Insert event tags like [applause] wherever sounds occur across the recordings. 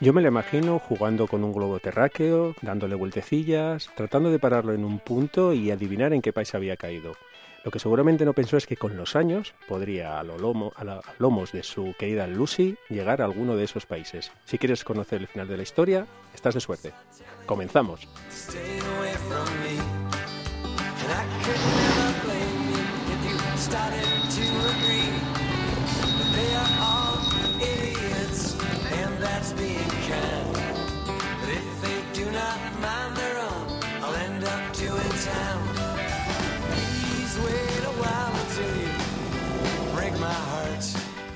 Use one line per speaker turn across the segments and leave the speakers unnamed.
Yo me lo imagino jugando con un globo terráqueo, dándole vueltecillas, tratando de pararlo en un punto y adivinar en qué país había caído. Lo que seguramente no pensó es que con los años podría a, lo lomos de su querida Lucy llegar a alguno de esos países. Si quieres conocer el final de la historia, estás de suerte. Comenzamos.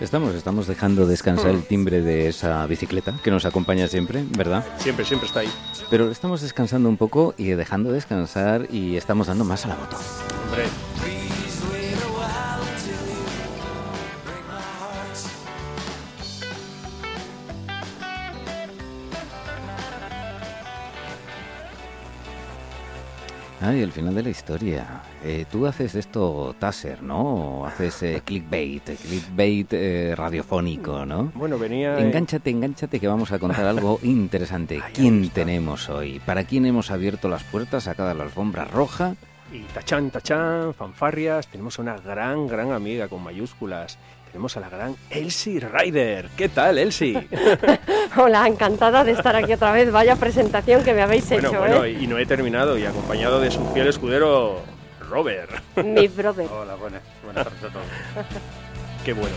Estamos, estamos dejando descansar el timbre de esa bicicleta que nos acompaña siempre, ¿verdad?
Siempre, siempre está ahí.
Pero estamos descansando un poco y dejando descansar y estamos dando más a la moto.
Hombre,
Ay, el final de la historia. Eh, tú haces esto taser, ¿no? Haces eh, clickbait, eh, clickbait eh, radiofónico, ¿no?
bueno, venía... eh,
Engánchate, engánchate que vamos a contar algo [laughs] interesante.
Ay,
¿Quién tenemos hoy? ¿Para quién hemos abierto las puertas, sacada la alfombra roja?
Y tachán, tachán, fanfarrias. Tenemos una gran, gran amiga con mayúsculas. Tenemos a la gran Elsie Ryder. ¿Qué tal, Elsie? [laughs]
Hola, encantada de estar aquí otra vez. Vaya presentación que me habéis
bueno,
hecho,
bueno,
¿eh?
y no he terminado y acompañado de su fiel escudero, Robert.
Mi brother. [laughs]
Hola, buenas. Buenas tardes a todos. [laughs]
Qué bueno.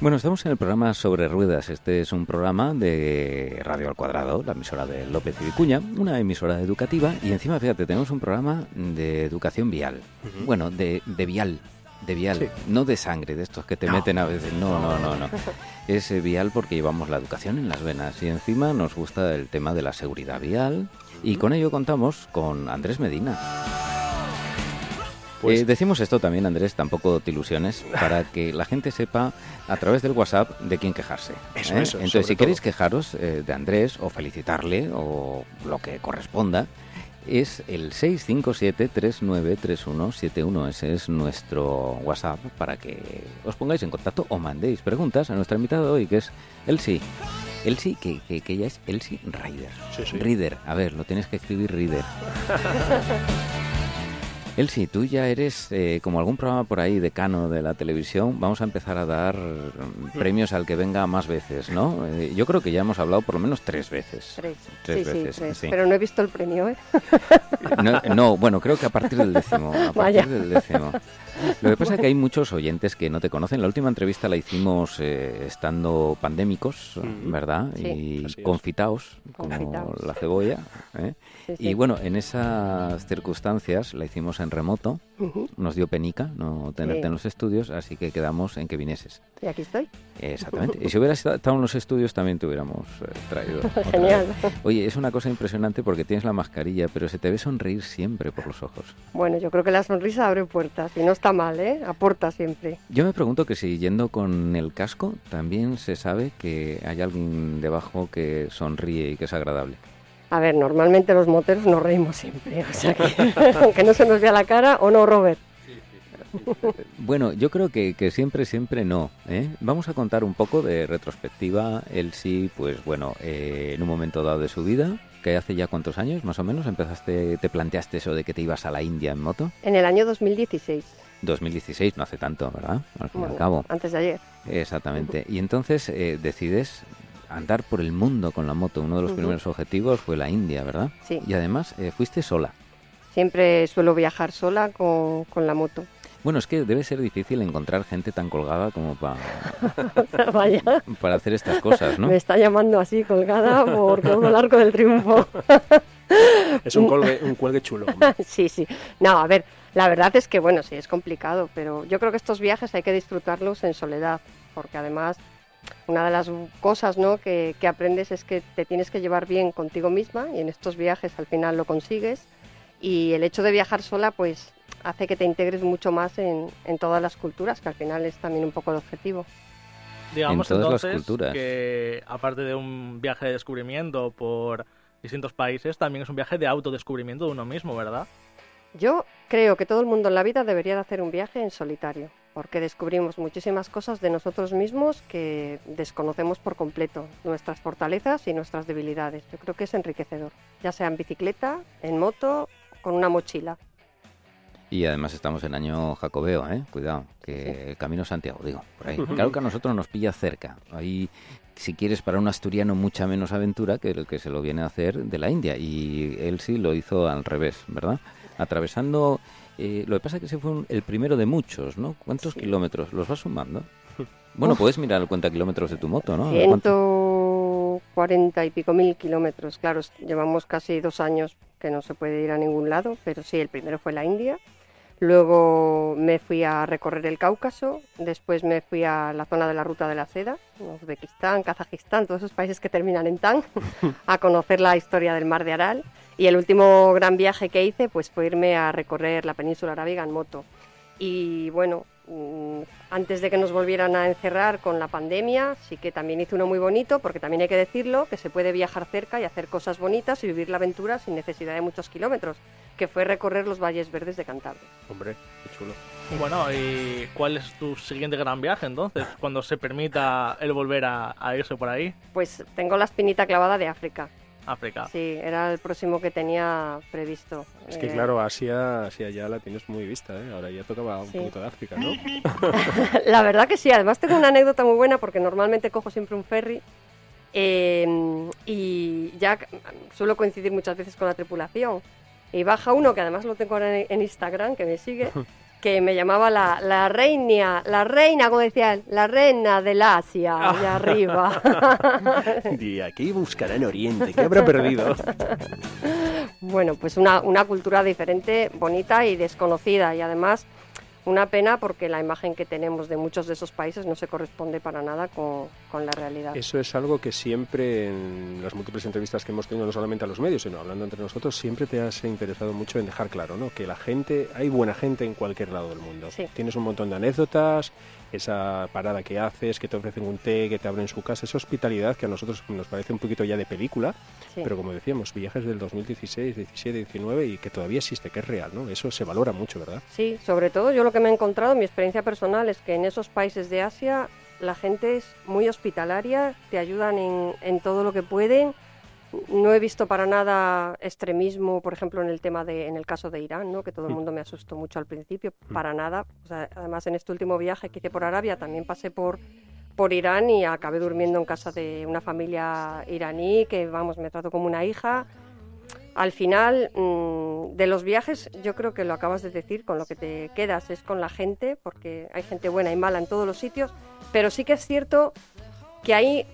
Bueno, estamos en el programa Sobre Ruedas. Este es un programa de Radio al Cuadrado, la emisora de López y Vicuña, una emisora educativa. Y encima, fíjate, tenemos un programa de educación vial. Bueno, de, de vial. De vial,
Sí.
no de sangre, de estos que te
No.
meten a veces. No, no, no, no. [laughs] Es eh, vial porque llevamos la educación en las venas y encima nos gusta el tema de la seguridad vial. Y con ello contamos con Andrés Medina.
Pues-
Eh, decimos esto también, Andrés, tampoco te ilusiones, para que la gente sepa a través del WhatsApp de quién quejarse.
Eso,
¿eh?
eso,
Entonces, si queréis quejaros eh, de Andrés o felicitarle o lo que corresponda, es el 657-393171. Ese es nuestro WhatsApp para que os pongáis en contacto o mandéis preguntas a nuestra invitada de hoy, que es Elsie. Elsie, que, que, que ella es Elsie Ryder.
Sí, sí.
Reader, a ver, lo tienes que escribir Reader. [laughs] Elsie, tú ya eres eh, como algún programa por ahí decano de la televisión. Vamos a empezar a dar mm, premios al que venga más veces, ¿no? Eh, yo creo que ya hemos hablado por lo menos tres veces.
Tres.
Tres
sí,
veces,
sí, tres.
sí.
Pero no he visto el premio, ¿eh?
No, no, bueno, creo que a partir del décimo. A
Vaya.
partir del décimo. Lo que pasa es que hay muchos oyentes que no te conocen. La última entrevista la hicimos eh, estando pandémicos. ¿verdad?
Sí.
Y confitaos, como
Confitaos.
la cebolla. ¿eh?
Sí,
Y bueno, en esas circunstancias la hicimos en remoto. Nos dio penica no tenerte en los estudios, así que quedamos en que vinieses.
Y aquí estoy.
Exactamente. Y si hubieras estado en los estudios también te hubiéramos eh, traído. [laughs]
Genial.
vez. Oye, es una cosa impresionante porque tienes la mascarilla, pero se te ve sonreír siempre por los ojos.
Bueno, yo creo que la sonrisa abre puertas y no está mal, ¿eh? Aporta siempre.
Yo me pregunto que si yendo con el casco también se sabe que hay alguien debajo que sonríe y que es agradable.
A ver, normalmente los moteros nos reímos siempre, o sea que [laughs] aunque no se nos vea la cara, ¿o no, Robert? [laughs]
Bueno, yo creo que, que siempre, siempre no. ¿eh? Vamos a contar un poco de retrospectiva. Él sí, pues bueno, eh, en un momento dado de su vida, que hace ya cuántos años más o menos empezaste, te planteaste eso de que te ibas a la India en moto.
En el año 2016.
2016, no hace tanto, ¿verdad? Al fin y al
Bueno,
cabo.
antes de ayer.
Exactamente. Y entonces eh, decides andar por el mundo con la moto. Uno de los primeros objetivos fue la India, ¿verdad?
Sí.
Y además eh, fuiste sola.
Siempre suelo viajar sola con, con la moto.
Bueno, es que debe ser difícil encontrar gente tan colgada como pa- [laughs]
Vaya,
para hacer estas cosas, ¿no?
me está llamando así colgada por todo el arco del triunfo. [laughs]
Es un cuelgue, un cuelgue chulo. hombre. [laughs]
sí, sí. No, a ver, la verdad es que, bueno, sí, es complicado, pero yo creo que estos viajes hay que disfrutarlos en soledad, porque además una de las cosas ¿no? que, que aprendes es que te tienes que llevar bien contigo misma y en estos viajes al final lo consigues y el hecho de viajar sola pues hace que te integres mucho más en, en todas las culturas, que al final es también un poco el objetivo.
Digamos
En todas las
entonces
culturas.
que aparte de un viaje de descubrimiento por distintos países, también es un viaje de autodescubrimiento de uno mismo, ¿verdad?
Yo creo que todo el mundo en la vida debería de hacer un viaje en solitario, porque descubrimos muchísimas cosas de nosotros mismos que desconocemos por completo, nuestras fortalezas y nuestras debilidades. Yo creo que es enriquecedor, ya sea en bicicleta, en moto, con una mochila.
Y además estamos en año jacobeo, ¿eh? Cuidado, que Camino Santiago, digo, por ahí. [laughs] Claro que a nosotros nos pilla cerca. Ahí, si quieres, para un asturiano mucha menos aventura que el que se lo viene a hacer de la India. Y él sí lo hizo al revés, ¿verdad? Atravesando... eh, lo que pasa es que ese fue un- el primero de muchos, ¿no? ¿Cuántos kilómetros? ¿Los vas sumando? [laughs] Bueno, puedes mirar el cuenta kilómetros de tu moto, ¿no? A ver cuánto-
140 y pico mil kilómetros, claro, llevamos casi dos años que no se puede ir a ningún lado, pero sí, el primero fue la India. Luego me fui a recorrer el Cáucaso, después me fui a la zona de la Ruta de la Seda, Uzbekistán, Kazajistán, todos esos países que terminan en tan, [laughs] a conocer la historia del mar de Aral. Y el último gran viaje que hice pues fue irme a recorrer la península arábiga en moto. Y bueno, antes de que nos volvieran a encerrar con la pandemia, sí que también hice uno muy bonito, porque también hay que decirlo, que se puede viajar cerca y hacer cosas bonitas y vivir la aventura sin necesidad de muchos kilómetros, que fue recorrer los valles verdes de Cantabria.
Hombre, qué chulo.
Bueno, ¿y cuál es tu siguiente gran viaje entonces? Cuando se permita el volver a, a irse por ahí,
Pues tengo la espinita clavada de África.
África.
Sí, era el próximo que tenía previsto.
Es que
Eh,
claro, Asia, Asia ya la tienes muy vista, ¿eh? Ahora ya tocaba un
Sí.
poquito de África, ¿no? [laughs] [laughs]
La verdad que sí, además tengo una anécdota muy buena porque normalmente cojo siempre un ferry eh, y ya suelo coincidir muchas veces con la tripulación. Y baja uno, que además lo tengo ahora en Instagram, que me sigue, [laughs] que me llamaba la, la reina, la reina, como decía él, la reina del Asia, allá arriba. [laughs]
Y aquí buscará en Oriente, ¿qué habrá perdido? [laughs]
Bueno, pues una, una cultura diferente, bonita y desconocida y además una pena porque la imagen que tenemos de muchos de esos países no se corresponde para nada con, con la realidad.
Eso es algo que siempre en las múltiples entrevistas que hemos tenido, no solamente a los medios, sino hablando entre nosotros, siempre te has interesado mucho en dejar claro, ¿no? Que la gente, hay buena gente en cualquier lado del mundo.
Sí.
Tienes un montón de anécdotas, esa parada que haces, que te ofrecen un té, que te abren su casa, esa hospitalidad que a nosotros nos parece un poquito ya de película,
Sí.
pero como decíamos, viajes del 2016, 17, 19 y que todavía existe, que es real, ¿no? Eso se valora mucho, ¿verdad?
Sí, sobre todo yo lo que me he encontrado, mi experiencia personal, es que en esos países de Asia la gente es muy hospitalaria, te ayudan en, en todo lo que pueden. No he visto para nada extremismo, por ejemplo, en el tema de, en el caso de Irán, ¿no? que todo el mundo me asustó mucho al principio, para nada. O sea, además, en este último viaje que hice por Arabia también pasé por, por Irán y acabé durmiendo en casa de una familia iraní que, vamos, me trato como una hija. Al final, mm, de los viajes, yo creo que lo acabas de decir, con lo que te quedas es con la gente, porque hay gente buena y mala en todos los sitios, pero sí que es cierto que ahí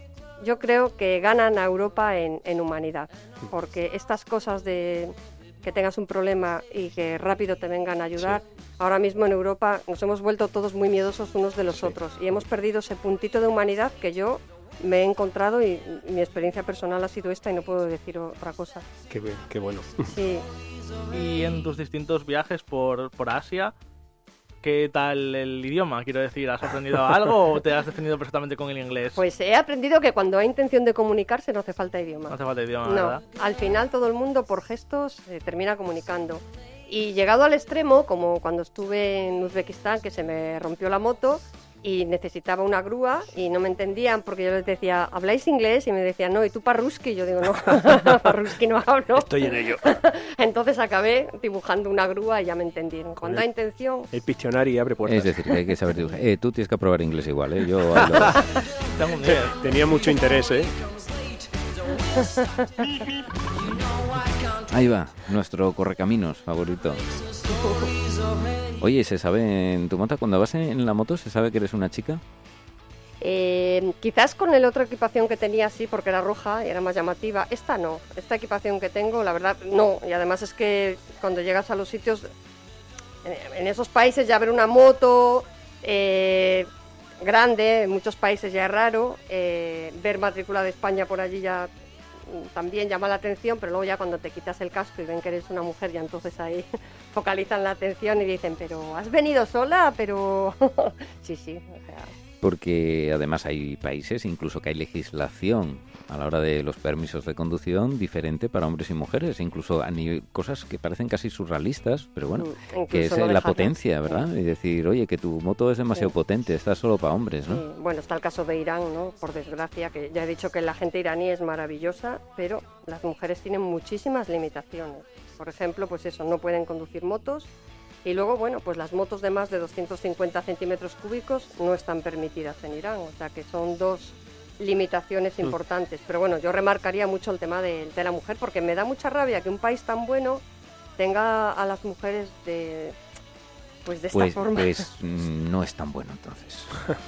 yo creo que ganan a Europa en, en humanidad, porque estas cosas de que tengas un problema y que rápido te vengan a ayudar, ahora mismo en Europa nos hemos vuelto todos muy miedosos unos de los
Sí.
otros y hemos perdido ese puntito de humanidad que yo me he encontrado y mi experiencia personal ha sido esta y no puedo decir otra cosa.
Qué, qué bueno.
Sí, [laughs]
Y en tus distintos viajes por, por Asia, ¿qué tal el idioma? Quiero decir, ¿has aprendido [laughs] algo o te has defendido perfectamente con el inglés?
pues he aprendido que cuando hay intención de comunicarse no hace falta
no
idioma.
hace falta idioma,
No,
¿verdad?
al final todo el mundo por gestos se termina comunicando. Y llegado al extremo, como cuando estuve en Uzbekistán, que se me rompió la moto y necesitaba una grúa y no me entendían porque yo les decía, ¿habláis inglés? Y me decían, no, ¿y tú parruski? Y yo digo, no, [laughs] parruski no hablo.
Estoy en ello. [laughs]
Entonces acabé dibujando una grúa y ya me entendieron. Cuando hay intención,
El Pictionary abre puertas.
Es decir, que hay que saber dibujar. Eh, tú tienes que aprobar inglés igual, ¿eh? Yo [laughs] ahí lo-
Tengo un 10.
Tenía mucho interés, ¿eh?
Ahí va, nuestro correcaminos favorito. Oye, ¿se sabe en tu moto, cuando vas en la moto, se sabe que eres una chica?
Eh, quizás con el otra equipación que tenía sí, porque era roja y era más llamativa. Esta no, esta equipación que tengo, la verdad, no. Y además es que cuando llegas a los sitios, en, esos países ya ver una moto eh, grande, en muchos países ya es raro. eh, ver matrícula de España por allí ya también llama la atención, pero luego ya cuando te quitas el casco y ven que eres una mujer, ya entonces ahí [laughs] focalizan la atención y dicen, pero ¿has venido sola? Pero [laughs] sí, sí, o sea,
porque además hay países, incluso que hay legislación a la hora de los permisos de conducción diferente para hombres y mujeres, incluso a nivel, cosas que parecen casi surrealistas, pero bueno,
Mm,
que es la
dejan.
potencia, ¿verdad? Y decir, oye, que tu moto es demasiado
Sí.
potente, está solo para hombres, ¿no?
Sí, Bueno, está el caso de Irán, ¿no? Por desgracia, que ya he dicho que la gente iraní es maravillosa, pero las mujeres tienen muchísimas limitaciones. Por ejemplo, pues eso, no pueden conducir motos. Y luego, bueno, pues las motos de más de 250 centímetros cúbicos no están permitidas en Irán. O sea que son dos limitaciones importantes. Pero bueno, yo remarcaría mucho el tema de, de la mujer, porque me da mucha rabia que un país tan bueno tenga a las mujeres de, pues de esta
Pues,
forma.
pues [laughs] mm, no es tan bueno entonces.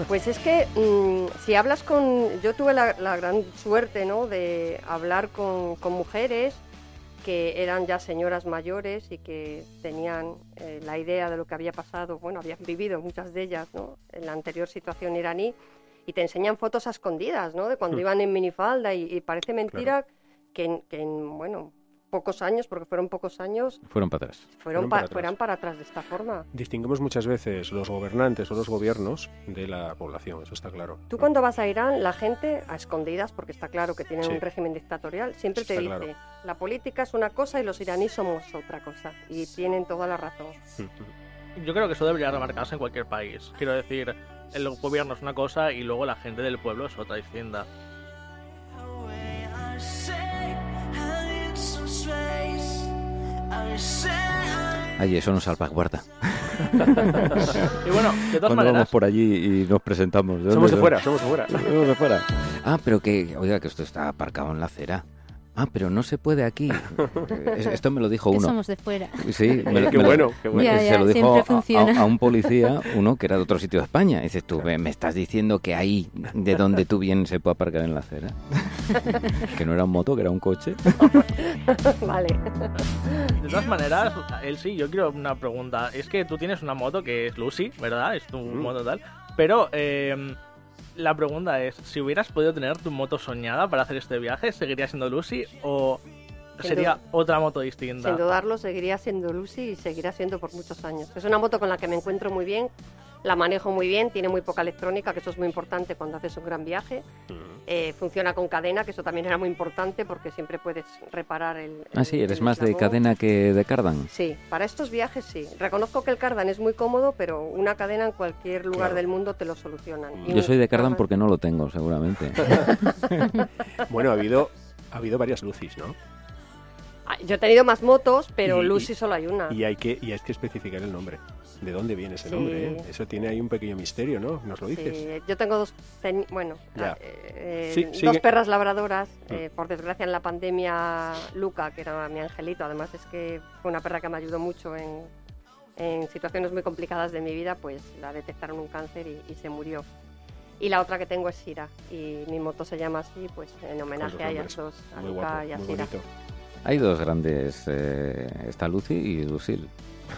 Pues es que mm, si hablas con... Yo tuve la, la gran suerte ¿no? de hablar con, con mujeres que eran ya señoras mayores y que tenían eh, la idea de lo que había pasado, bueno, habían vivido muchas de ellas ¿no? en la anterior situación iraní y te enseñan fotos a escondidas ¿no? de cuando
Hmm.
iban en minifalda y, y parece mentira que, en, que en, bueno, pocos años, porque fueron pocos años,
Fueron para atrás.
fueron
Fueron
pa-
para atrás.
fueran para atrás de esta forma.
Distinguimos muchas veces los gobernantes o los gobiernos de la población, eso está claro.
Tú cuando vas a Irán, la gente, a escondidas, porque está claro que tienen
Sí.
un régimen dictatorial, siempre
Está
te dice,
claro.
la política es una cosa y los iraníes somos otra cosa. Y tienen toda la razón.
Yo creo que eso debería remarcarse en cualquier país. Quiero decir, el gobierno es una cosa y luego la gente del pueblo es otra distinta.
Ay, eso nos salvaguarda. [laughs]
Y bueno, de todas
Cuando
maneras,
vamos por allí y nos presentamos.
Somos de fuera, somos de fuera.
Somos de fuera. Ah, pero que, oiga, que esto está aparcado en la acera. Ah, pero no se puede aquí. Es- Esto me lo dijo
Que
uno.
somos de fuera.
Sí, me lo-
Qué
me lo-
bueno, qué bueno.
Ya,
se
ya,
lo dijo a-
funciona.
a, a un policía, uno que era de otro sitio de España. Dices tú, "Ve, me estás diciendo que ahí, de donde tú vienes, se puede aparcar en la acera. [laughs] que no era un moto, que era un coche.
vale.
de todas maneras, él sí, yo quiero una pregunta. Es que tú tienes una moto que es Lucy, ¿verdad? Es tu
Mm.
moto tal. Pero eh, la pregunta es, si hubieras podido tener tu moto soñada para hacer este viaje, ¿seguiría siendo Lucy o sería
duda.
otra moto distinta?
Sin dudarlo, seguiría siendo Lucy y seguirá siendo por muchos años. Es una moto con la que me encuentro muy bien, la manejo muy bien, tiene muy poca electrónica, que eso es muy importante cuando haces un gran viaje. Eh, funciona con cadena, que eso también era muy importante porque siempre puedes reparar el.
Ah, sí, eres
el
más de cadena que de cardan.
Sí, para estos viajes sí. Reconozco que el cardan es muy cómodo, pero una cadena en cualquier lugar
Claro.
del mundo te lo solucionan. Y
Yo soy de cardan
cardan-
porque no lo tengo, seguramente. [laughs] [laughs]
Bueno, ha habido, ha habido varias lucis, ¿no?
Ah, Yo he tenido más motos, pero
Y-
Lucy solo hay una.
Y hay que, y hay que especificar el nombre. ¿De dónde viene ese
Sí.
nombre? eh? Eso tiene ahí un pequeño misterio, ¿no? ¿Nos lo dices?
Sí, yo tengo dos, bueno, ah, eh,
Sí,
dos
sigue.
perras labradoras.
Mm.
eh, por desgracia en la pandemia, Luca, que era mi angelito, además es que fue una perra que me ayudó mucho en, en situaciones muy complicadas de mi vida, pues la detectaron un cáncer y, y se murió. Y la otra que tengo es Sira, y mi moto se llama así, pues en homenaje a ellas dos, a Luca y a Sira.
bonito.
Hay dos grandes, eh, está Lucy y Lucille.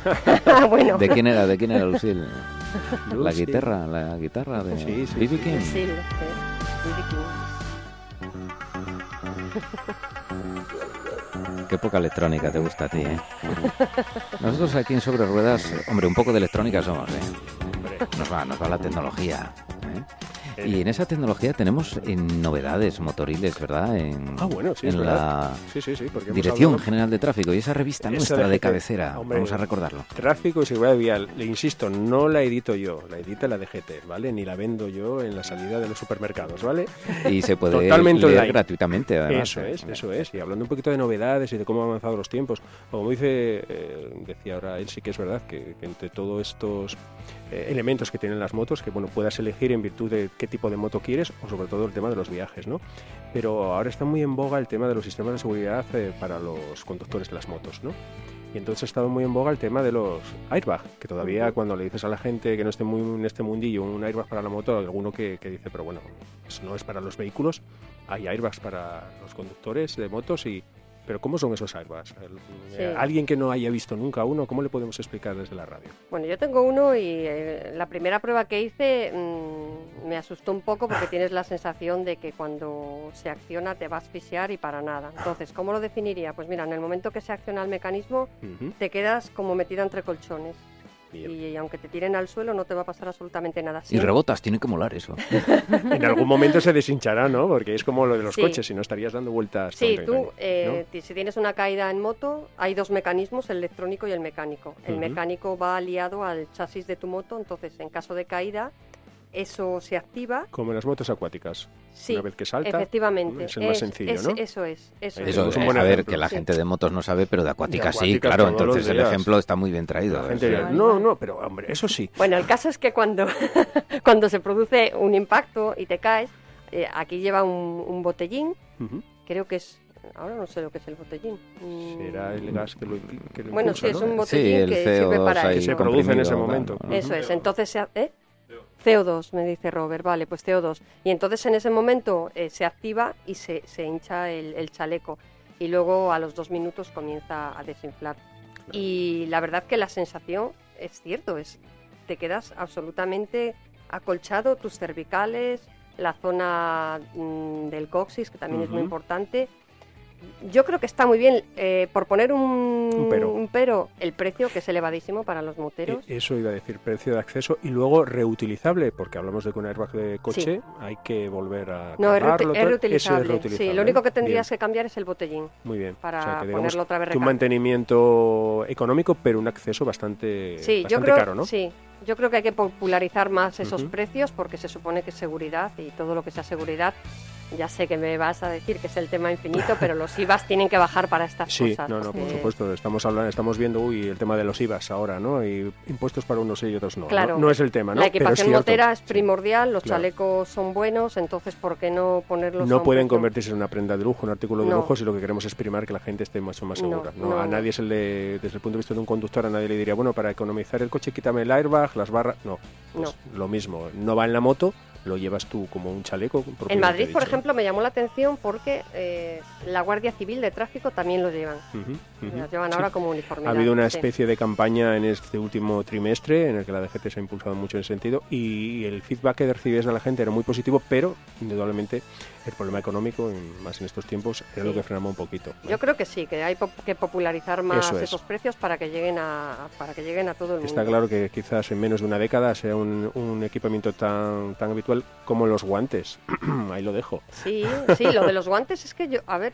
[laughs]
bueno,
¿De quién era? ¿De quién era Lucille? [laughs] La guitarra, la guitarra de
Sí, sí,
B.B.
sí.
King. Qué poca electrónica te gusta a ti, ¿eh? Nosotros aquí en Sobre Ruedas, hombre, un poco de electrónica somos, ¿eh? Nos va, nos va la tecnología. ¿eh? Y en esa tecnología tenemos eh, novedades motoriles, ¿verdad? En,
Ah, bueno, sí, es
en la
Sí, sí, sí. Porque hemos
Dirección
hablado-
General de Tráfico y esa revista
Esa
nuestra
de
de cabecera.
hombre.
Vamos a recordarlo.
Tráfico y seguridad vial. Le insisto, no la edito yo, la edita la DGT, ¿vale? Ni la vendo yo en la salida de los supermercados, ¿vale?
Y se puede
Totalmente
leer
online.
gratuitamente, además.
Eso
¿eh?
es, eso es. Y hablando un poquito de novedades y de cómo han avanzado los tiempos, como dice, eh, decía ahora él, sí que es verdad que, que entre todos estos eh, elementos que tienen las motos, que bueno, puedas elegir en virtud de qué tipo de moto quieres, o sobre todo el tema de los viajes, ¿no? Pero ahora está muy en boga el tema de los sistemas de seguridad eh, para los conductores de las motos, ¿no? Y entonces ha estado muy en boga el tema de los airbag, que todavía cuando le dices a la gente que no esté muy en este mundillo un airbag para la moto, hay alguno que, que dice, pero bueno, eso no es para los vehículos, hay airbags para los conductores de motos y... Pero ¿cómo son esos airbags? El-
Sí.
eh, Alguien que no haya visto nunca uno, ¿cómo le podemos explicar desde la radio?
Bueno, yo tengo uno y eh, la primera prueba que hice mm, me asustó un poco porque tienes la sensación de que cuando se acciona te va a asfixiar y para nada. Entonces, ¿cómo lo definiría? Pues mira, en el momento que se acciona el mecanismo te quedas como metida entre colchones.
Bien.
Y aunque te tiren al suelo no te va a pasar absolutamente nada.
Y
Siempre-
rebotas, tiene que molar eso. [laughs]
En algún momento se deshinchará, ¿no? Porque es como lo de los
Sí.
coches, si no estarías dando vueltas.
Sí,
y
tú, eh, si tienes una caída en moto, hay dos mecanismos, el electrónico y el mecánico. El mecánico va aliado al chasis de tu moto, entonces en caso de caída, eso se activa.
Como en las motos acuáticas.
Sí,
Una vez que salta,
efectivamente.
es el más sencillo,
es-
¿no?
Eso es, eso
Eso
es.
Eso,
es un
eh,
buen
a ver, que la
Sí.
gente de motos no sabe, pero de acuática, sí, claro. Entonces el ejemplo está muy bien traído.
La gente
sí.
dirá, no, no, pero hombre, eso sí.
Bueno, el caso es que cuando, [laughs] cuando se produce un impacto y te caes, eh, aquí lleva un, un botellín, creo que es... Ahora no sé lo que es el botellín. Mm,
Será el gas que lo, que lo
Bueno,
impulsa,
sí, es un botellín
el
que sirve
CO2
para
Que se
eso.
produce en ese momento.
Eso es, entonces ¿eh? CO2, me dice Robert, vale, pues CO2. Y entonces en ese momento eh, se activa y se, se hincha el, el chaleco. Y luego a los dos minutos comienza a desinflar. Y la verdad que la sensación es cierto, es te quedas absolutamente acolchado, tus cervicales, la zona mm, del coxis, que también es muy importante. Yo creo que está muy bien, eh, por poner un,
Un pero.
un pero, el precio que es elevadísimo para los moteros.
E- Eso iba a decir, precio de acceso y luego reutilizable, porque hablamos de que un airbag de coche hay que volver a
No, es,
cargarlo,
reutilizable.
Eso es reutilizable.
Sí, lo único que
Bien,
tendrías que cambiar es el botellín
Muy bien.
para
O sea, que digamos
ponerlo otra vez
que un mantenimiento económico, pero un acceso bastante,
Sí, yo
bastante
creo,
caro, ¿no?
sí, yo creo que hay que popularizar más esos precios porque se supone que es seguridad y todo lo que sea seguridad. Ya sé que me vas a decir que es el tema infinito, pero los IVAs tienen que bajar para estas
Sí,
cosas.
no, no, por supuesto. Estamos hablando, estamos viendo, uy, el tema de los IVAs ahora, ¿no? Y impuestos para unos sí y otros no.
Claro.
No, No es el tema, ¿no?
La
Pero es
equipación motera es
Sí.
primordial, los
claro.
chalecos son buenos, entonces ¿por qué no ponerlos
No pueden
precio?
convertirse en una prenda de lujo, un artículo de
No.
lujo, si lo que queremos es primar que la gente esté mucho más
No,
segura. No,
no,
a
no.
nadie se le, desde el punto de vista de un conductor, a nadie le diría, bueno, para economizar el coche, quítame el airbag, las barras. No, pues lo mismo. No va en la moto, lo llevas tú como un chaleco.
En Madrid, por ejemplo, me llamó la atención porque eh, la Guardia Civil de Tráfico también lo llevan.
Ujú, ujú.
Las llevan
Sí.
ahora como
Ha
uniformidad.
habido una
sí.
especie de campaña en este último trimestre en el que la DGT se ha impulsado mucho en ese sentido y el feedback que recibías de la gente era muy positivo, pero indudablemente el problema económico, más en estos tiempos, era
Sí.
lo que frenaba un poquito. ¿no?
Yo creo que sí, que hay pop- que popularizar más
Eso es.
esos precios para que lleguen a para que lleguen a todo el mundo.
Está claro que quizás en menos de una década sea un, un equipamiento tan, tan habitual como los guantes. [clears throat] Ahí lo dejo.
Sí, sí, lo de los guantes es que yo, a ver,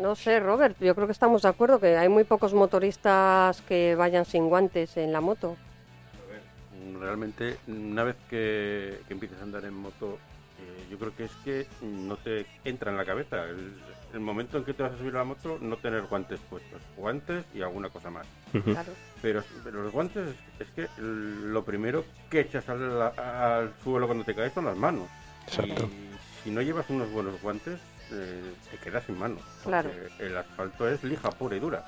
no sé, Robert, yo creo que estamos de acuerdo que hay muy pocos motoristas que vayan sin guantes en la moto.
Realmente, una vez que, que empieces a andar en moto, yo creo que es que no te entra en la cabeza. El, el momento en que te vas a subir a la moto, no tener guantes puestos. Guantes y alguna cosa más.
Claro.
Pero, pero los guantes es, es que lo primero que echas al, al suelo cuando te caes son las manos.
Exacto.
Y si no llevas unos buenos guantes, eh, te quedas sin manos.
Claro.
porque El asfalto es lija pura y dura.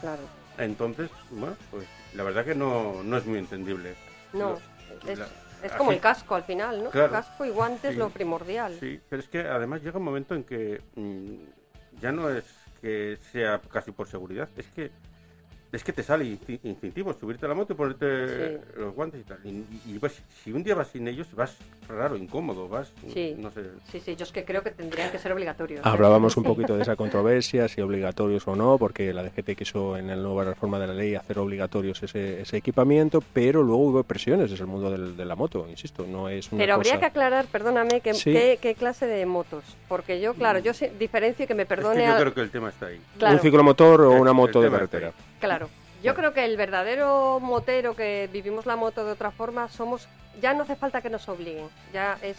Claro.
Entonces, bueno, pues la verdad que no, no es muy entendible.
No,
Lo-
es,
la-
es como
así-
el casco al final, ¿no?
Claro.
Casco y guantes
Sí.
lo primordial.
Sí, pero es que además llega un momento en que mm, ya no es que sea casi por seguridad, es que es que te sale instin- instintivo subirte a la moto y ponerte
Sí.
los guantes y tal. Y, y vas- si un día vas sin ellos, vas raro, incómodo, vas,
Sí.
no sé.
Sí, sí, yo es que creo que tendrían que ser obligatorios.
Hablábamos un poquito de esa [laughs] controversia, si obligatorios o no, porque la DGT quiso en la nueva reforma de la ley hacer obligatorios ese, ese equipamiento, pero luego hubo presiones desde el mundo del- de la moto, insisto, no es una
Pero habría
cosa-
que aclarar, perdóname, que,
Sí.
qué, qué clase de motos. Porque yo, claro, yo sé- diferencio y que me
Es que
perdone.
yo
al-
creo que el tema está ahí.
claro,
un ciclomotor o una moto de carretera.
Claro. Yo creo que el verdadero motero que vivimos la moto de otra forma somos. Ya no hace falta que nos obliguen. Ya es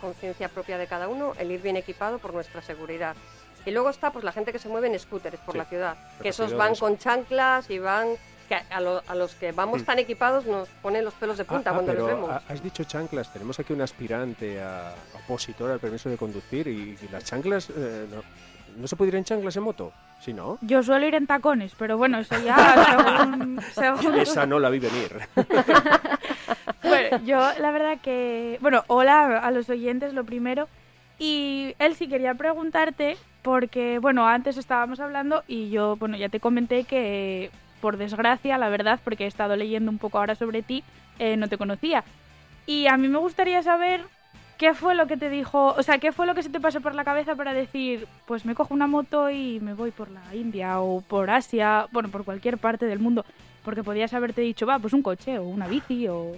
conciencia propia de cada uno el ir bien equipado por nuestra seguridad. Y luego está pues la gente que se mueve en scooters por
Sí,
la ciudad, que esos van con chanclas y van que a, lo- a los que vamos
Mm.
tan equipados nos ponen los pelos de punta
Ah, ah,
cuando
pero
los vemos.
ha- has dicho chanclas, tenemos aquí un aspirante a opositor al permiso de conducir y, y las chanclas, eh, no, ¿no se puede ir en chanclas en moto? Si no,
Yo suelo ir en tacones, pero bueno, eso ya [laughs] según... según-
esa no la vi venir. [laughs]
Bueno, yo la verdad que... Bueno, hola a los oyentes, lo primero. Y él sí quería preguntarte, porque, bueno, antes estábamos hablando y yo, bueno, ya te comenté que, por desgracia, la verdad, porque he estado leyendo un poco ahora sobre ti, eh, no te conocía. Y a mí me gustaría saber ¿qué fue lo que te dijo? O sea, ¿qué fue lo que se te pasó por la cabeza para decir, pues me cojo una moto y me voy por la India o por Asia, bueno, por cualquier parte del mundo? Porque podías haberte dicho, va, pues un coche o una bici o,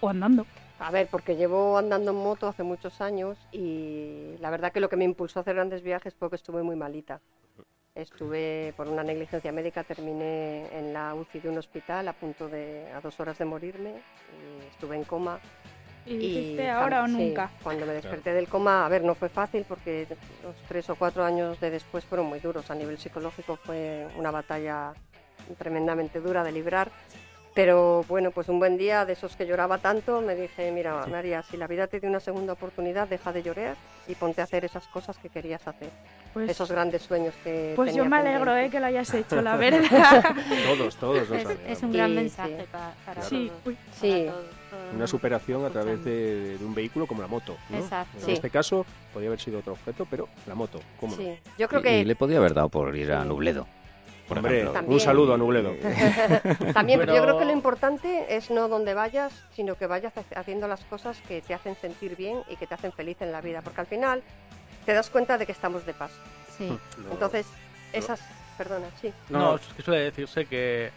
o andando.
A ver, porque llevo andando en moto hace muchos años y la verdad que lo que me impulsó a hacer grandes viajes fue que estuve muy malita. Estuve por una negligencia médica, terminé en la UCI de un hospital a punto de, a dos horas de morirme y estuve en coma.
Y dijiste, ahora o
sí,
nunca.
cuando me desperté del coma, a ver, no fue fácil porque los tres o cuatro años de después fueron muy duros. A nivel psicológico fue una batalla tremendamente dura de librar. Pero bueno, pues un buen día de esos que lloraba tanto, me dije, mira, María, si la vida te dio una segunda oportunidad, deja de llorar y ponte a hacer esas cosas que querías hacer.
Pues,
esos grandes sueños que
pues yo
tenía
me alegro, eh, que lo hayas hecho, la [laughs] verdad.
Todos, todos los
Es, es un gran
Sí,
mensaje
sí.
pa- para
Sí, uy.
para
Sí.
todos, el
Una superación a través de, de un vehículo como la moto. ¿no?
Exacto.
En
Sí.
este caso, podría haber sido otro objeto, pero la moto, ¿cómo no?
Sí, yo creo
Y,
que
y le podía haber dado por ir a
Sí.
Nubledo. Por
Hombre,
ejemplo.
También.
un saludo a Nubledo. [laughs]
También, pero yo creo que lo importante es no donde vayas, sino que vayas ha- haciendo las cosas que te hacen sentir bien y que te hacen feliz en la vida, porque al final te das cuenta de que estamos de paso.
Sí.
Lo-
Entonces, esas, perdona, sí,
No, es que suele decirse que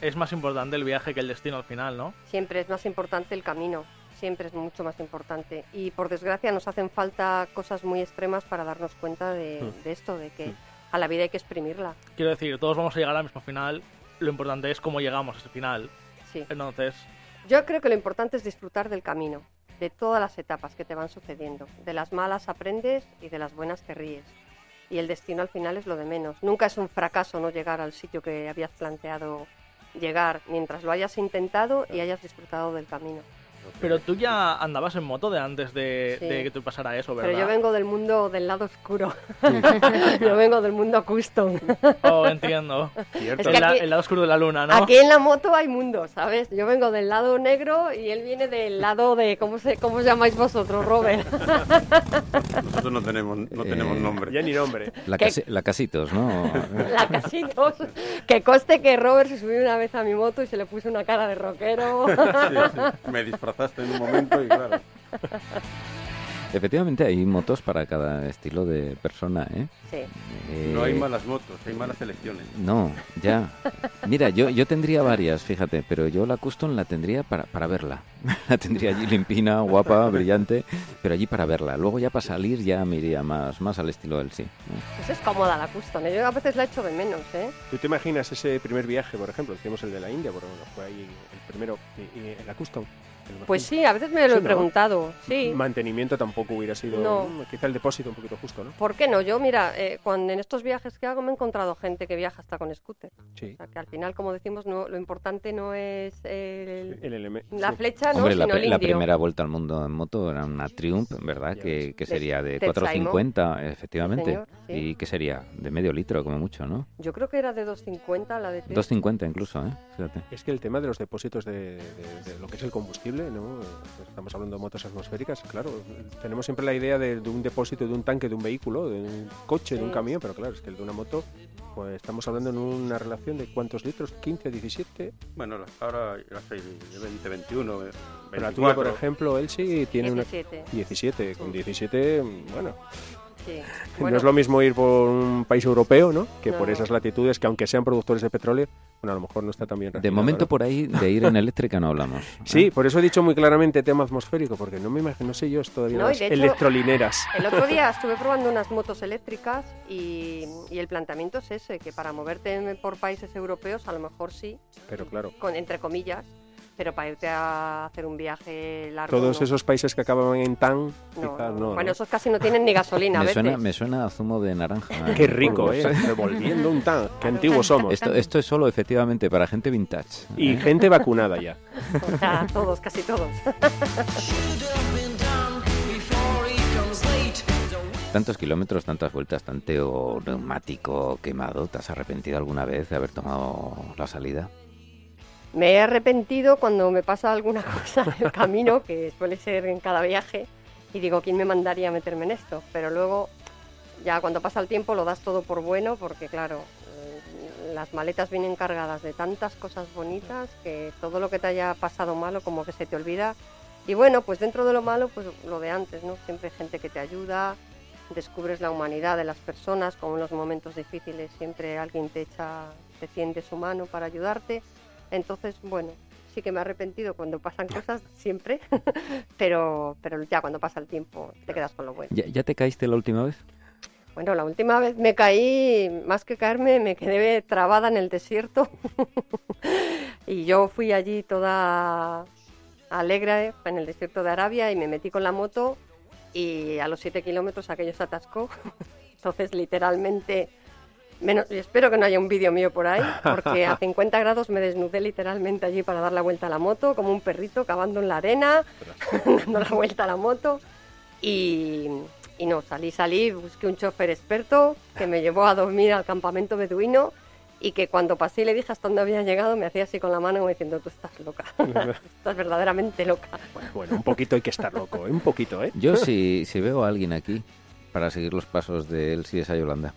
es más importante el viaje que el destino al final, ¿no?
siempre es más importante el camino, siempre es mucho más importante. Y por desgracia nos hacen falta cosas muy extremas para darnos cuenta de,
Mm.
de esto, de que a la vida hay que exprimirla.
Quiero decir, todos vamos a llegar al mismo final. Lo importante es cómo llegamos a ese final.
Sí.
Entonces,
Yo creo que lo importante es disfrutar del camino, de todas las etapas que te van sucediendo. De las malas aprendes y de las buenas te ríes. Y el destino al final es lo de menos. Nunca es un fracaso no llegar al sitio que habías planteado llegar, mientras lo hayas intentado y hayas disfrutado del camino.
Pero tú ya andabas en moto de antes de,
Sí.
de que te pasara eso, ¿verdad?
Pero yo vengo del mundo del lado oscuro. [laughs] yo vengo del mundo custom.
Oh, entiendo.
Cierto.
Es que aquí-
el lado oscuro de la luna, ¿no?
Aquí en la moto hay mundo, ¿sabes? Yo vengo del lado negro y él viene del lado de... ¿Cómo, se, cómo os llamáis vosotros, Robert? [laughs]
Nosotros no tenemos, no tenemos
Eh,
nombre.
Ya ni nombre.
La, casi- la casitos, ¿no? [laughs]
La casitos. Que coste que Robert se subió una vez a mi moto y se le puso una cara de rockero.
Sí, sí. Me disfrazaste en un momento y claro. [laughs]
Efectivamente, hay motos para cada estilo de persona, ¿eh?
Sí.
Eh,
No hay malas motos, hay malas elecciones.
No, ya. [laughs] Mira, yo, yo tendría varias, fíjate, pero yo la custom la tendría para, para verla. [laughs] La tendría allí limpina, guapa, brillante, pero allí para verla. Luego ya para salir ya me iría más, más al estilo del sí.
Pues es cómoda la custom. ¿eh? Yo a veces la echo de menos, ¿eh?
¿Tú te imaginas ese primer viaje, por ejemplo? Hicimos el de la India, por ejemplo, fue ahí el primero, y, y en la Custom. ¿Te lo
Pues sí, a veces me lo
Sí,
he
¿no?
preguntado. Sí.
Mantenimiento tampoco hubiera sido.
No.
Quizá el depósito un poquito justo, ¿no?
¿Por qué no? Yo, mira, eh, cuando en estos viajes que hago me he encontrado gente que viaja hasta con scooter.
Sí.
O sea, que al final, como decimos, no, lo importante no es el-
El eleme-
la
sí.
flecha, ¿no?
Hombre, la,
sino el
la
indio.
primera vuelta al mundo en moto era una Triumph, ¿verdad? Que, que sería de
de
450, efectivamente.
señor, sí.
¿Y qué sería? De medio litro, como mucho, ¿no?
Yo creo que era de 250 la de Triumph.
250 incluso, ¿eh? Fíjate.
Es que el tema de los depósitos de, de- de lo que es el combustible, ¿no? Pues estamos hablando de motos atmosféricas, claro, tenemos siempre la idea de, de un depósito de un tanque de un vehículo, de un coche, de un
Sí.
camión, pero claro, es que el de una moto, pues estamos hablando en una relación de cuántos litros, 15, 17,
Bueno, ahora las hay de 20, 21, 24.
pero la tuya, por ejemplo, Elsie tiene una
17.
17, con 17, bueno,
Sí.
no es lo mismo ir por un país europeo, ¿no? Que
No,
por esas latitudes, que aunque sean productores de petróleo, bueno, a lo mejor no está tan bien
De momento
¿no?
por ahí de ir en eléctrica no hablamos. [laughs] ¿eh?
Sí, por eso he dicho muy claramente tema atmosférico, porque no me imagino, no sé yo, es todavía
No,
las
hecho-
electrolineras.
El otro día [laughs] estuve probando unas motos eléctricas y, y el planteamiento es ese, que para moverte por países europeos a lo mejor sí,
Pero claro,
con, entre comillas, pero para irte a hacer un viaje largo
todos
no.
esos países que acaban en tan,
No,
quizás
no.
no.
Bueno,
¿no?
esos casi no tienen ni gasolina a [laughs]
Me
veces.
suena, me suena a zumo de naranja. [laughs] ¿eh?
Qué rico,
Por
¿eh? Revolviendo un tan. Qué antiguos somos.
Esto, esto es solo efectivamente para gente vintage.
Y
¿eh?
gente vacunada ya. [laughs]
O sea, todos, casi todos.
Tantos kilómetros, tantas vueltas, tanto neumático quemado. ¿Te has arrepentido alguna vez de haber tomado la salida?
Me he arrepentido cuando me pasa alguna [laughs] cosa en el camino, que suele ser en cada viaje, y digo, ¿quién me mandaría a meterme en esto? Pero luego, ya cuando pasa el tiempo, lo das todo por bueno, porque claro, eh, las maletas vienen cargadas de tantas cosas bonitas que todo lo que te haya pasado malo como que se te olvida Y bueno, pues dentro de lo malo, pues lo de antes, ¿no? Siempre gente que te ayuda, descubres la humanidad de las personas, como en los momentos difíciles siempre alguien te echa, te tiende su mano para ayudarte. Entonces, bueno, sí que me he arrepentido cuando pasan cosas, siempre, [laughs] pero, pero ya cuando pasa el tiempo te quedas con lo bueno.
¿Ya, ya te caíste la última vez?
Bueno, la última vez me caí, más que caerme, me quedé trabada en el desierto. [laughs] y yo fui allí toda alegre en el desierto de Arabia y me metí con la moto y a los 7 kilómetros aquello se atascó. [laughs] Entonces, literalmente, menos, y espero que no haya un vídeo mío por ahí, porque [laughs] a 50 grados me desnudé literalmente allí para dar la vuelta a la moto, como un perrito cavando en la arena, [laughs] dando la vuelta a la moto. Y, y no, salí, salí, busqué un chofer experto que me llevó a dormir al campamento beduino y que cuando pasé y le dije hasta dónde había llegado, me hacía así con la mano como diciendo, tú estás loca, [laughs] estás verdaderamente loca.
Bueno, un poquito hay que estar loco, ¿eh? un poquito, ¿eh?
Yo si, si veo a alguien aquí para seguir los pasos de él, sí es a Yolanda.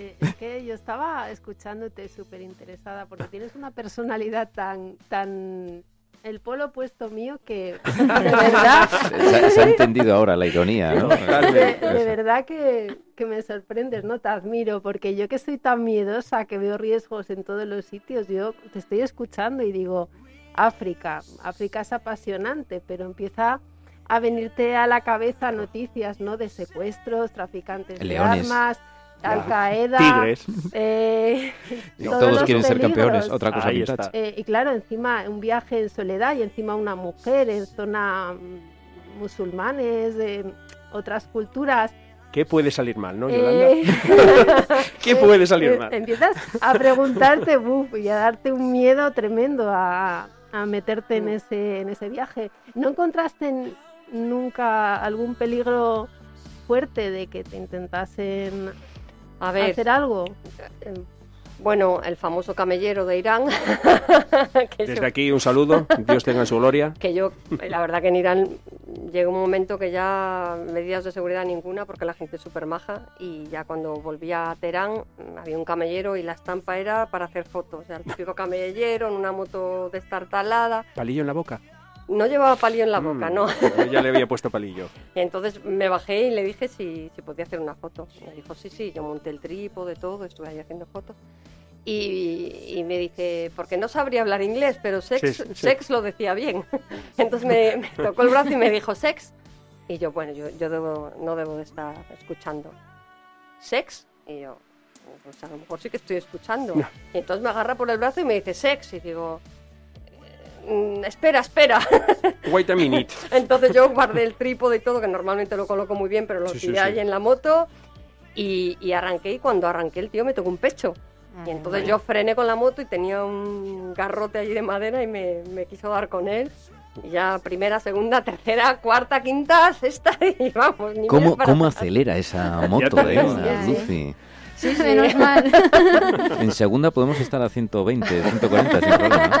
Eh, es que yo estaba escuchándote súper interesada porque tienes una personalidad tan, tan el polo opuesto mío que de verdad, [laughs]
Se, ha- se ha entendido ahora la ironía, ¿no? [laughs]
de, de verdad que, que me sorprendes, ¿no? Te admiro porque yo que soy tan miedosa, que veo riesgos en todos los sitios, yo te estoy escuchando y digo, África, África es apasionante, pero empieza a venirte a la cabeza noticias, ¿no? De secuestros, traficantes
Leones.
de armas. Al Qaeda,
Tigres.
eh, [laughs] todos
quieren ser campeones, otra cosa
Ahí está.
Eh, y claro, encima un viaje en soledad y encima una mujer en zona mm, musulmanes, de otras culturas.
¿Qué puede salir mal, no, Yolanda?
Eh, [laughs]
¿Qué puede salir mal?
Empiezas a preguntarte buf, y a darte un miedo tremendo a, a meterte
Mm.
en ese, en ese viaje. ¿No encontraste nunca algún peligro fuerte de que te intentasen
A ver,
hacer algo?
eh, bueno, el famoso camellero de Irán, [laughs] que
Desde aquí un saludo, Dios tenga en su gloria. [laughs]
que yo, la verdad que en Irán llegó un momento que ya medidas de seguridad ninguna porque la gente es súper maja y ya cuando volvía a Teherán mm, había un camellero y la estampa era para hacer fotos, o sea, el típico camellero en una moto destartalada,
Palillo en la boca.
No llevaba palillo en la boca,
Mm,
no.
yo ya le había puesto palillo. [laughs]
Entonces me bajé y le dije si, si podía hacer una foto. Me dijo, sí, sí, yo monté el trípode, todo, estuve ahí haciendo fotos. Y, y me dice, porque no sabría hablar inglés, pero sex,
Sí, sí.
sex lo decía bien. [laughs] Entonces me, me tocó el brazo y me dijo, sex. Y yo, bueno, yo, yo debo, no debo de estar escuchando. ¿Sex? Y yo, pues a lo mejor sí que estoy escuchando.
No.
Y entonces me agarra por el brazo y me dice, sex. Y digo, "Mm, espera, espera. [laughs]
Wait a minute. [laughs]
Entonces yo guardé el trípode y todo, que normalmente lo coloco muy bien, pero lo
Sí, sí,
tiré
sí.
ahí en la moto y, y arranqué y cuando arranqué el tío me tocó un pecho. Y entonces yo frené con la moto y tenía un garrote allí de madera y me, me quiso dar con él. Y ya primera, segunda, tercera, cuarta, quinta, sexta [laughs] y vamos. ni
¿Cómo,
para
cómo acelera esa moto, eh,
sí.
Lucy?
Sí, sí.
Menos mal. [laughs]
En segunda podemos estar a 120, 140 sin problema.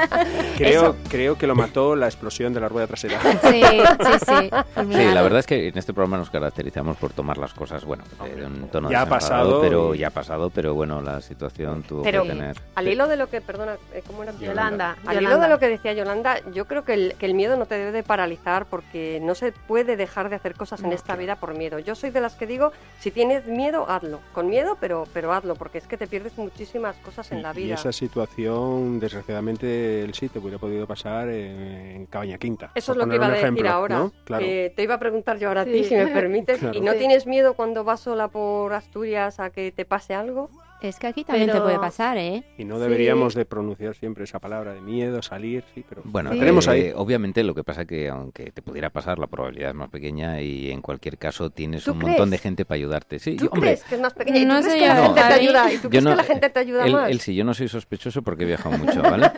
Creo, creo que lo mató la explosión de la rueda trasera.
Sí, sí, sí.
Sí, la verdad es que en este programa nos caracterizamos por tomar las cosas, bueno, de un tono
Ya ha pasado
pero
y-
ya ha pasado, pero bueno, la situación tuvo
Pero
que tener...
al hilo de lo que, perdona, eh, ¿cómo era?
Yolanda,
Al hilo
Yolanda.
de lo que decía Yolanda, yo creo que el, que el miedo no te debe de paralizar porque no se puede dejar de hacer cosas en esta vida por miedo. Yo soy de las que digo, si tienes miedo, hazlo. Con miedo, pero, pero hazlo, porque es que te pierdes muchísimas cosas en la
Y
vida.
esa situación, desgraciadamente, el sí te hubiera podido pasar en, en Cabaña Quinta.
Eso es lo que iba a decir
ejemplo,
ahora.
¿no? Claro.
que te iba a preguntar yo ahora a ti, si me permites. [laughs]
Claro.
¿Y no
Sí.
tienes miedo cuando vas sola por Asturias a que te pase algo?
Es que aquí también te puede pasar, ¿eh?
Y no
Sí.
deberíamos de pronunciar siempre esa palabra de miedo, salir, sí, pero
Bueno,
Sí.
tenemos
eh,
ahí.
obviamente lo que pasa que aunque te pudiera pasar, la probabilidad es más pequeña y en cualquier caso tienes
¿Tú
un montón de gente para ayudarte. Sí,
¿Tú
yo- hombre,
crees que es más pequeña? ¿Y tú
No
crees que la gente te ayuda? ¿Y tú crees
no-
que la gente te ayuda
él,
más?
él sí, yo no soy sospechoso porque he viajado mucho, ¿vale?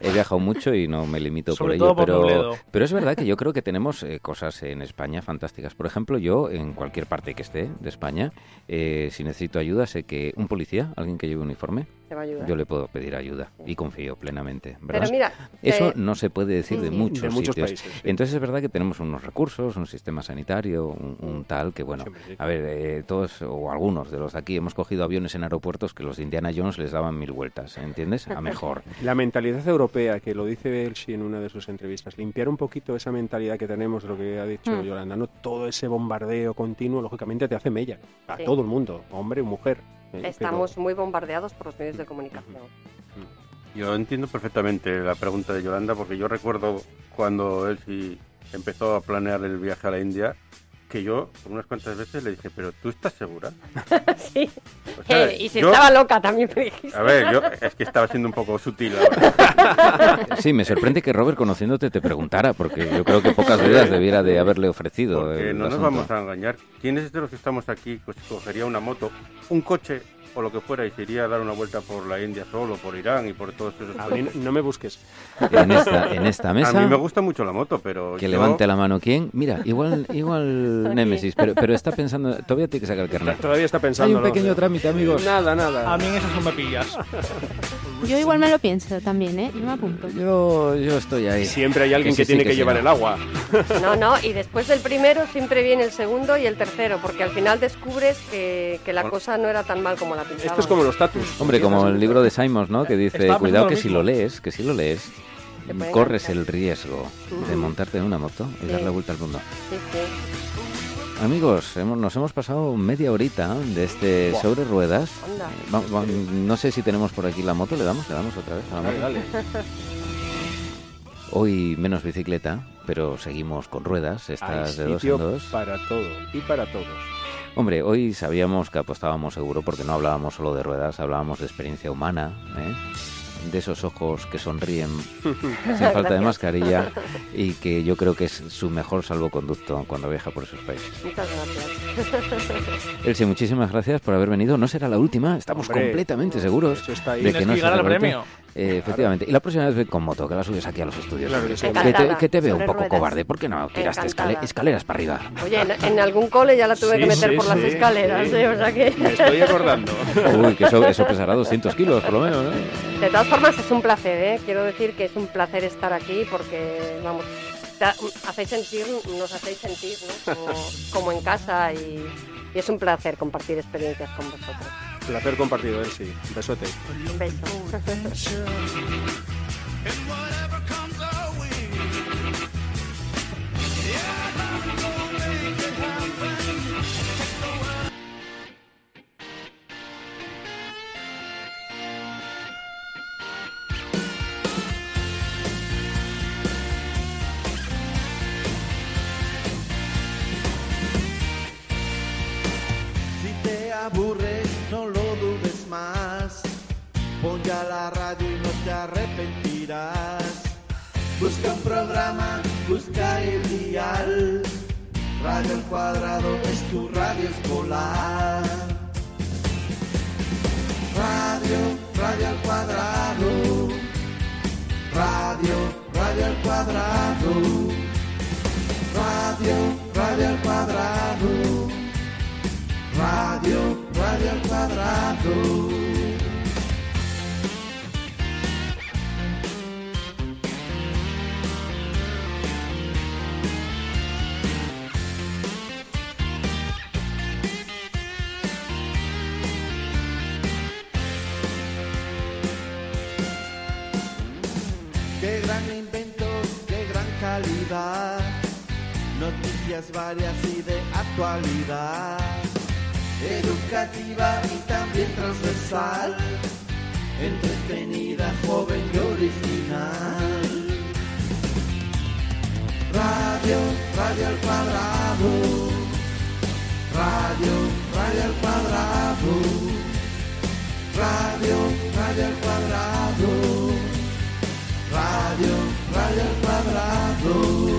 He viajado mucho y no me limito
Sobre
por
todo
ello,
por
pero,
Robledo.
pero es verdad que yo creo que tenemos eh, cosas en España fantásticas. Por ejemplo, yo en cualquier parte que esté de España, eh, si necesito ayuda, sé que un policía policía, alguien que lleve uniforme,
Te va a ayudar.
yo le puedo pedir ayuda y confío plenamente, ¿verdad?
Pero mira,
Eso
te-
no se puede decir de
Sí.
muchos
De muchos
sitios.
países, sí.
Entonces es verdad que tenemos unos recursos, un sistema sanitario, un, un tal que, bueno,
Siempre sí.
a ver, eh, todos o algunos de los de aquí hemos cogido aviones en aeropuertos que los de Indiana Jones les daban mil vueltas, ¿entiendes? A mejor. [laughs]
La mentalidad europea, que lo dice Elsie en una de sus entrevistas, limpiar un poquito esa mentalidad que tenemos, lo que ha dicho
Hmm.
Yolanda, no todo ese bombardeo continuo, lógicamente te hace mella, a
Sí.
todo el mundo, hombre o mujer. Pero-
Estamos muy bombardeados por los medios de comunicación.
Yo entiendo perfectamente la pregunta de Yolanda porque yo recuerdo cuando él sí empezó a planear el viaje a la India que yo unas cuantas veces le dije, pero ¿tú estás segura? [laughs]
sí.
O sea,
Eh, y si
yo-
estaba loca también me dijiste.
A ver, yo es que estaba siendo un poco sutil ahora. [laughs]
Sí, me sorprende que Robert, conociéndote, te preguntara, porque yo creo que pocas veces debiera de haberle ofrecido
Porque
el
no nos
asunto.
vamos a engañar. ¿Quiénes de los que estamos aquí pues, cogería una moto, un coche o lo que fuera y se iría a dar una vuelta por la India solo, por Irán y por todos esos
A mí no, me busques.
En esta, en esta mesa...
A mí me gusta mucho la moto, pero
Que
yo-
levante la mano quién. Mira, igual, igual [laughs] Némesis, pero, pero está pensando, todavía tiene que sacar el carnet.
Todavía está pensando.
Hay un pequeño trámite, amigos.
Nada, nada.
A mí en eso no me pillas. [laughs]
Yo igual me lo pienso también, ¿eh? Yo me apunto.
Yo, yo estoy ahí.
Siempre hay alguien
Que
que,
sí, sí,
tiene
que
llevar
no.
el agua.
No, no, y después del primero siempre viene el segundo y el tercero, porque al final descubres que, que la
Bueno.
cosa no era tan mal como la pintaban.
Esto es como los tatus.
Hombre, como el libro de Simons, ¿no? Que dice,
Estaba
cuidado que si lo lees, que si lo lees, corres el riesgo de montarte en una moto y
Sí.
dar la vuelta al mundo.
Sí, sí.
Amigos, hemos- nos hemos pasado media horita de este sobre ruedas. Va- va- no sé si tenemos por aquí la moto, le damos, le damos otra vez a la moto.
Dale, dale. [laughs]
Hoy menos bicicleta, pero seguimos con ruedas,
Hay
estas de dos en dos.
para todo y para todos.
Hombre, hoy sabíamos que apostábamos seguro porque no hablábamos solo de ruedas, hablábamos de experiencia humana, ¿eh? De esos ojos que sonríen [laughs] sin falta de mascarilla [laughs] y que yo creo que es su mejor salvoconducto cuando viaja por esos países.
Muchas gracias. [laughs]
Elsie, muchísimas gracias por haber venido. No será la última, estamos
Hombre,
completamente seguros
está ahí.
de que no la última.
premio.
Eh, efectivamente. Y la próxima vez ven con moto, que la subes aquí a los estudios.
Claro que sí.
que, te, que te veo un poco
ruedas.
cobarde. ¿Por qué no tiraste escaleras para arriba?
Oye, en, en algún cole ya la tuve
Sí,
que meter
sí,
por las escaleras,
sí.
¿eh? o sea que...
Me estoy acordando.
Uy, que eso, eso pesará 200 kilos por lo menos, ¿no?
De todas formas es un placer, ¿eh? Quiero decir que es un placer estar aquí porque, vamos, hacéis sentir, nos hacéis sentir, ¿no? Como, como en casa y, y es un placer compartir experiencias con vosotros.
Placer compartido, él sí. Besote.
Un beso. [laughs]
cuadrado es tu radio escolar. Radio, radio al cuadrado. Radio, radio al cuadrado. Radio, radio al cuadrado. Radio, radio al cuadrado. Noticias varias y de actualidad. Educativa y también transversal. Entretenida, joven y original. Radio, radio al cuadrado. Radio, radio al cuadrado. Radio, radio al cuadrado. Radio, Raya al cuadrado.